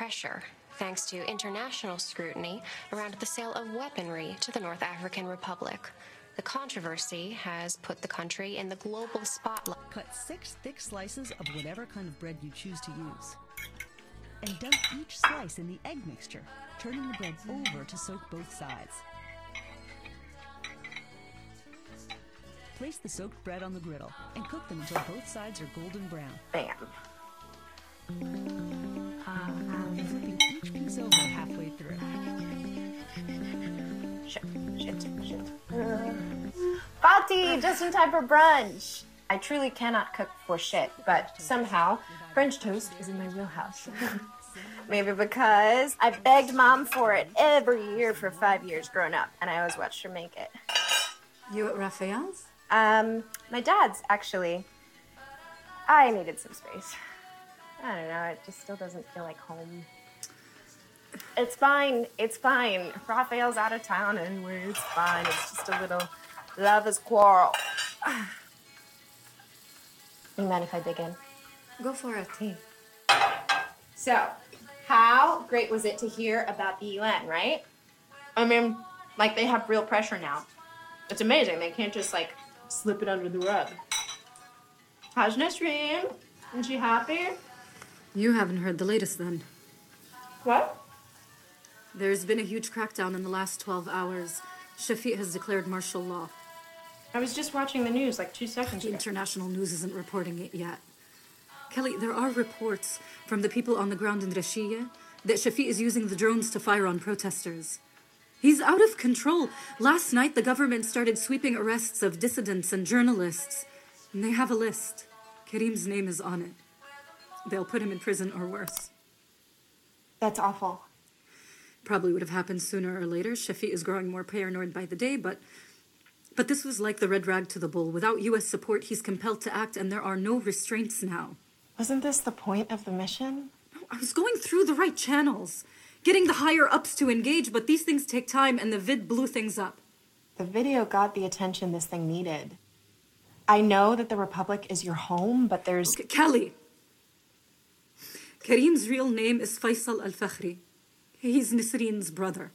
pressure thanks to international scrutiny around the sale of weaponry to the North African Republic. The controversy has put the country in the global spotlight. Cut six thick slices of whatever kind of bread you choose to use. And dunk each slice in the egg mixture, turning the bread over to soak both sides. Place the soaked bread on the griddle and cook them until both sides are golden brown. Bam. Fati, just in time for brunch. I truly cannot cook for shit, but somehow French toast is in my wheelhouse. Maybe because I begged mom for it every year for five years growing up, and I always watched her make it. You at Raphael's? Um, my dad's actually. I needed some space. I don't know. It just still doesn't feel like home. It's fine. It's fine. Raphael's out of town anyway. It's fine. It's just a little lovers quarrel. You mind if I dig in? Go for it. So, how great was it to hear about the UN, right? I mean, like they have real pressure now. It's amazing. They can't just like slip it under the rug. How's Nasreen? Is she happy? You haven't heard the latest then. What? There's been a huge crackdown in the last 12 hours. Shafiq has declared martial law. I was just watching the news like two seconds The ago. international news isn't reporting it yet. Kelly, there are reports from the people on the ground in Rashia that Shafiq is using the drones to fire on protesters. He's out of control. Last night, the government started sweeping arrests of dissidents and journalists. And they have a list. Karim's name is on it. They'll put him in prison or worse. That's awful. Probably would have happened sooner or later. Shafiq is growing more paranoid by the day, but but this was like the red rag to the bull. Without US support, he's compelled to act and there are no restraints now. Wasn't this the point of the mission? I was going through the right channels, getting the higher ups to engage, but these things take time and the vid blew things up. The video got the attention this thing needed. I know that the Republic is your home, but there's. K- Kelly. Karim's real name is Faisal Al Fakhri. He's Nisreen's brother.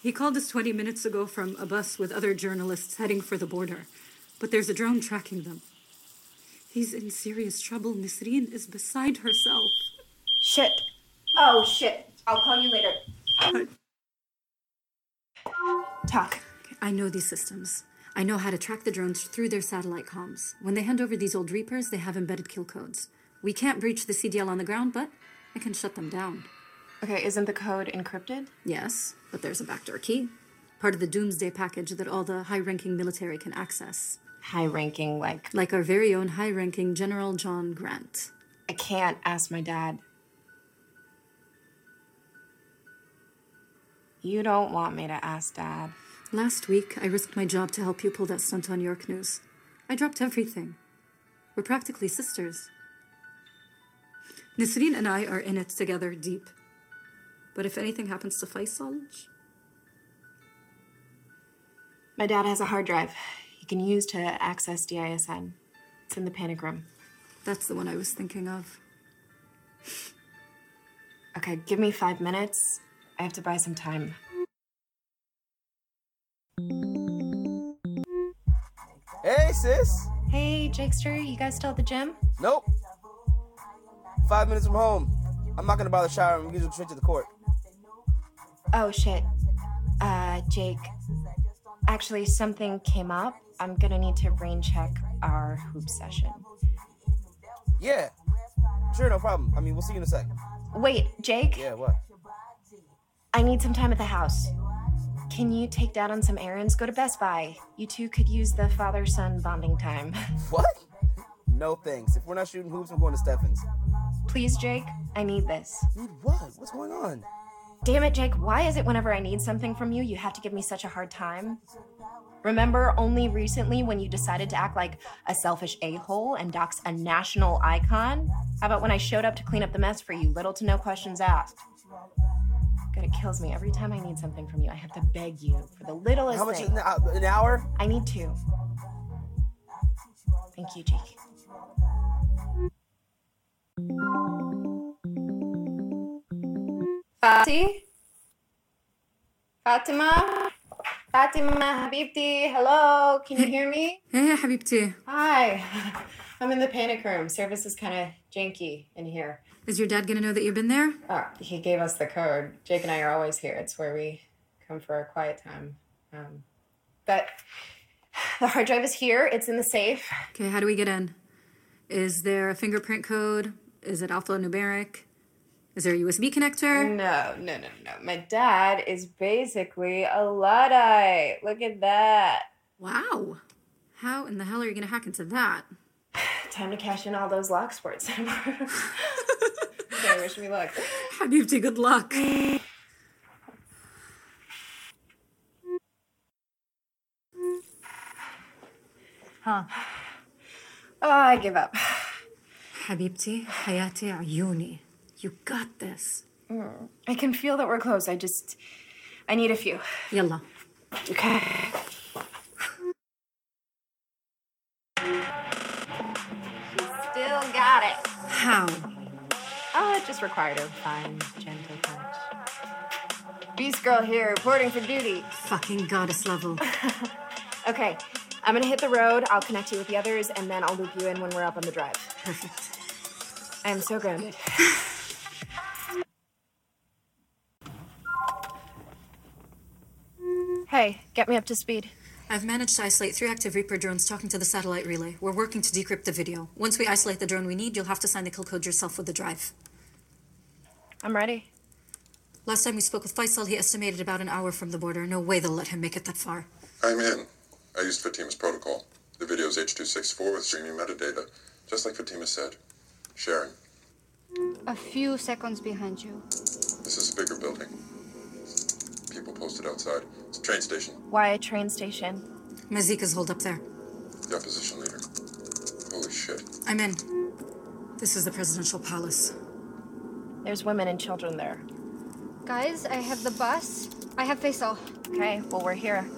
He called us 20 minutes ago from a bus with other journalists heading for the border, but there's a drone tracking them. He's in serious trouble. Nisreen is beside herself. Shit. Oh, shit. I'll call you later. Talk. I know these systems. I know how to track the drones through their satellite comms. When they hand over these old Reapers, they have embedded kill codes. We can't breach the CDL on the ground, but I can shut them down. Okay, isn't the code encrypted? Yes, but there's a backdoor key. Part of the Doomsday package that all the high ranking military can access. High ranking, like. Like our very own high ranking General John Grant. I can't ask my dad. You don't want me to ask dad. Last week, I risked my job to help you pull that stunt on York News. I dropped everything. We're practically sisters. Nisreen and I are in it together deep. But if anything happens to Faisal, My dad has a hard drive he can use to access DISN. It's in the panic room. that's the one I was thinking of. Okay, give me five minutes. I have to buy some time. Hey, sis. Hey, Jakester, you guys still at the gym? Nope. Five minutes from home. I'm not gonna bother showering. We can go straight to the court. Oh, shit. Uh, Jake. Actually, something came up. I'm gonna need to rain check our hoop session. Yeah. Sure, no problem. I mean, we'll see you in a sec. Wait, Jake? Yeah, what? I need some time at the house. Can you take dad on some errands? Go to Best Buy. You two could use the father son bonding time. What? No thanks. If we're not shooting hoops, I'm going to Stephens. Please, Jake, I need this. Need what? What's going on? Damn it, Jake, why is it whenever I need something from you, you have to give me such a hard time? Remember only recently when you decided to act like a selfish a hole and dox a national icon? How about when I showed up to clean up the mess for you? Little to no questions asked. God, it kills me. Every time I need something from you, I have to beg you for the littlest How much thing. an an hour? I need two. Thank you, Jake. Fati? Fatima? Fatima Habibti, hello, can you hear me? Hey, Habibti. Hi. I'm in the panic room. Service is kind of janky in here. Is your dad going to know that you've been there? Oh, he gave us the code. Jake and I are always here. It's where we come for our quiet time. Um, but the hard drive is here. It's in the safe. Okay, how do we get in? Is there a fingerprint code? Is it alphanumeric? Is there a USB connector? No, no, no, no. My dad is basically a Luddite. Look at that. Wow. How in the hell are you gonna hack into that? Time to cash in all those lock sports. okay, wish me luck. حبيبتي, good luck. Oh, I give up. حبيبتي, حياتي, عيوني. you got this. Mm. I can feel that we're close. I just. I need a few. Yalla. Okay. Still got it. How? Oh, it just required a fine, gentle touch. Beast girl here, reporting for duty. Fucking goddess level. okay, I'm gonna hit the road. I'll connect you with the others, and then I'll loop you in when we're up on the drive. Perfect. I am so grounded. hey, get me up to speed. I've managed to isolate three active Reaper drones talking to the satellite relay. We're working to decrypt the video. Once we isolate the drone we need, you'll have to sign the kill code yourself with the drive. I'm ready. Last time we spoke with Faisal, he estimated about an hour from the border. No way they'll let him make it that far. I'm in. I used Fatima's protocol. The video's H.264 with streaming metadata, just like Fatima said. Sharing. A few seconds behind you. This is a bigger building. People posted outside. It's a train station. Why a train station? Mazika's hold up there. The opposition leader. Holy shit. I'm in. This is the presidential palace. There's women and children there. Guys, I have the bus. I have Faisal. Okay, well, we're here.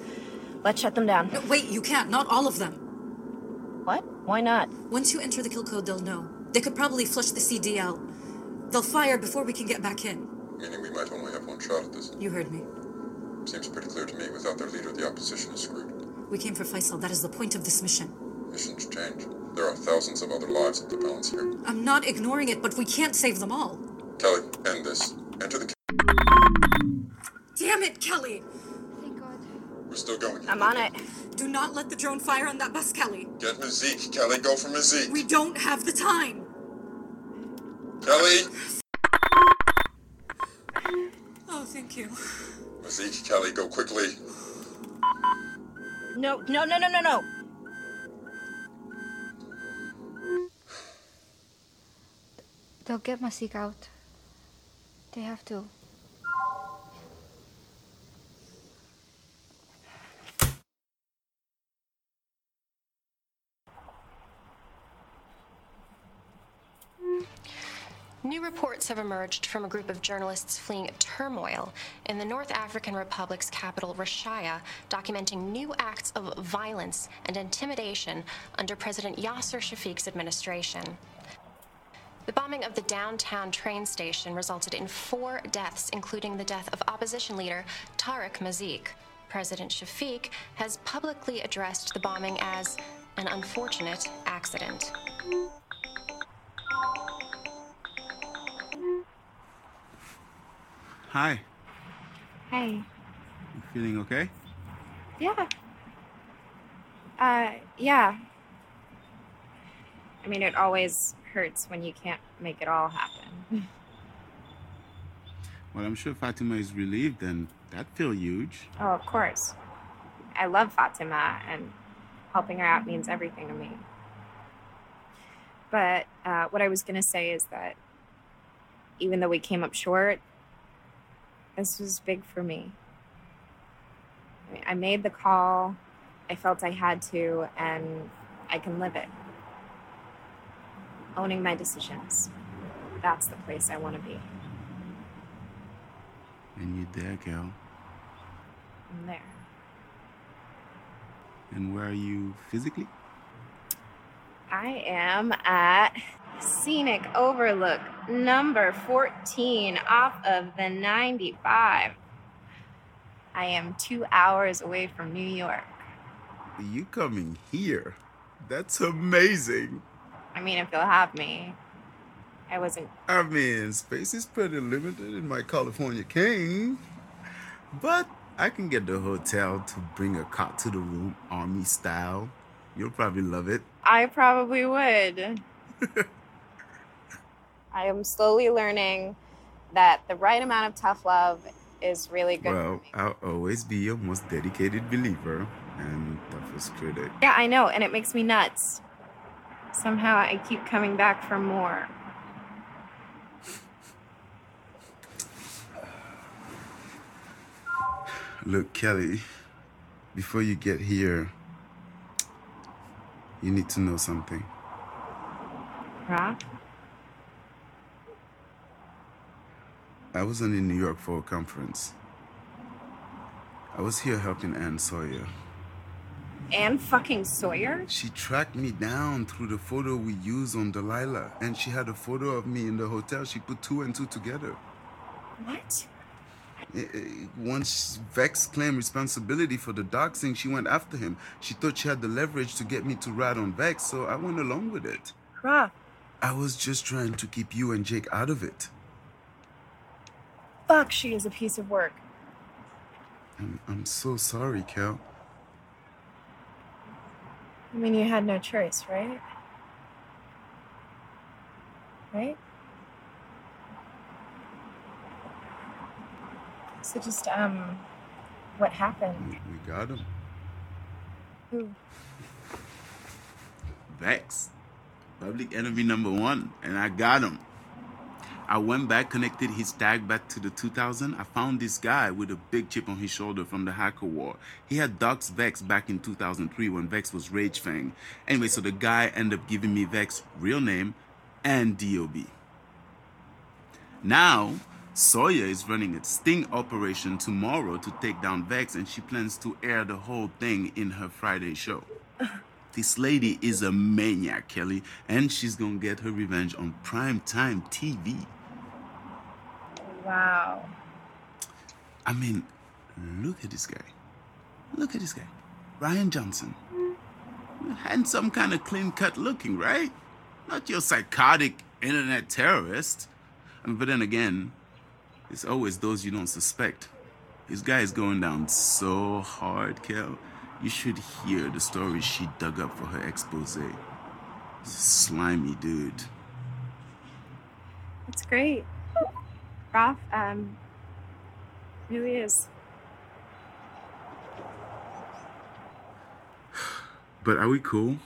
Let's shut them down. No, wait, you can't. Not all of them. What? Why not? Once you enter the kill code, they'll know. They could probably flush the CD out. They'll fire before we can get back in. Meaning we might only have one shot at this. You heard me. Seems pretty clear to me. Without their leader, the opposition is screwed. We came for Faisal. That is the point of this mission. Missions change. There are thousands of other lives at the balance here. I'm not ignoring it, but we can't save them all. Kelly, end this. Enter the. Damn it, Kelly! Thank God. We're still going. I'm on it. Do not let the drone fire on that bus, Kelly. Get Mazik. Kelly, go for Mazik. We don't have the time. Kelly! Oh, thank you. Mazik, Kelly, go quickly. No, no, no, no, no, no. They'll get Mazik out. They have to. New reports have emerged from a group of journalists fleeing turmoil in the North African Republic's capital, Rashaya, documenting new acts of violence and intimidation under President Yasser Shafiq's administration. The bombing of the downtown train station resulted in four deaths, including the death of opposition leader Tariq Mazik. President Shafiq has publicly addressed the bombing as an unfortunate accident. Hi. Hey. You feeling okay? Yeah. Uh, yeah. I mean, it always hurts when you can't make it all happen. Well, I'm sure Fatima is relieved, and that feel huge. Oh, of course. I love Fatima, and helping her out means everything to me. But uh, what I was going to say is that even though we came up short, This was big for me. I, mean, I made the call, I felt I had to, and I can live it. Owning my decisions. That's the place I want to be. And you're there, girl. I'm there. And where are you physically? I am at Scenic Overlook number 14 off of the 95. I am two hours away from New York. You coming here? That's amazing. I mean, if you'll have me. I wasn't. I mean, space is pretty limited in my California King. But I can get the hotel to bring a cot to the room, army style. You'll probably love it. I probably would. I am slowly learning that the right amount of tough love is really good. Well, I'll always be your most dedicated believer and toughest critic. Yeah, I know, and it makes me nuts. Somehow I keep coming back for more. Look, Kelly, before you get here, you need to know something. Rock? I wasn't in New York for a conference. I was here helping Ann Sawyer. Ann fucking Sawyer? She tracked me down through the photo we used on Delilah, and she had a photo of me in the hotel. She put two and two together. What? Eh, eh, Once Vex claimed responsibility for the doxing, she went after him. She thought she had the leverage to get me to ride on Vex, so I went along with it. Rock. I was just trying to keep you and Jake out of it. Fuck, she is a piece of work. I'm, I'm so sorry, Kel. I mean, you had no choice, right? Right? So just, um, what happened? We got him. Who? Vex. Public enemy number one, and I got him. I went back, connected his tag back to the 2000. I found this guy with a big chip on his shoulder from the hacker war. He had doxed Vex back in 2003 when Vex was Rage Fang. Anyway, so the guy ended up giving me Vex real name and DOB. Now, Sawyer is running a sting operation tomorrow to take down Vex, and she plans to air the whole thing in her Friday show. This lady is a maniac, Kelly, and she's gonna get her revenge on primetime TV. Wow. I mean, look at this guy. Look at this guy. Ryan Johnson. Handsome, kind of clean cut looking, right? Not your psychotic internet terrorist. But then again, it's always those you don't suspect. This guy is going down so hard, Kel. You should hear the stories she dug up for her expose. Slimy dude. That's great. Roth, um, really is. But are we cool?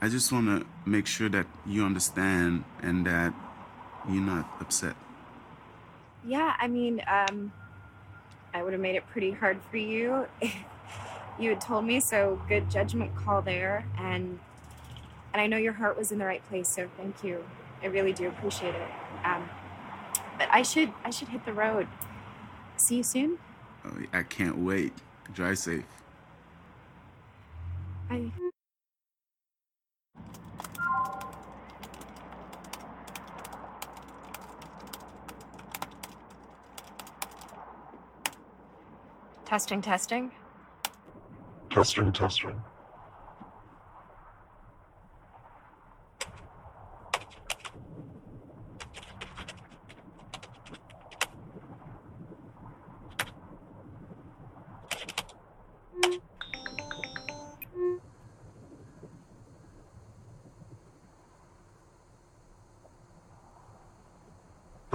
I just want to make sure that you understand and that you're not upset. Yeah, I mean, um, I would have made it pretty hard for you if you had told me. So good judgment call there, and and I know your heart was in the right place. So thank you. I really do appreciate it. Um, but I should I should hit the road. See you soon. Oh, I can't wait. Drive safe. Bye. Testing, testing. Testing, testing.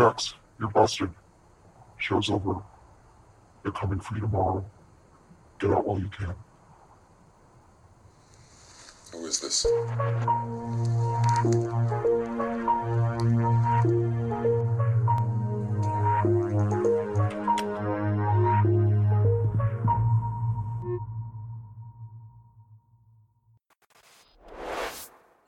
Vex, you're busted. Show's over. They're coming for you tomorrow. Get out while you can. Who is this?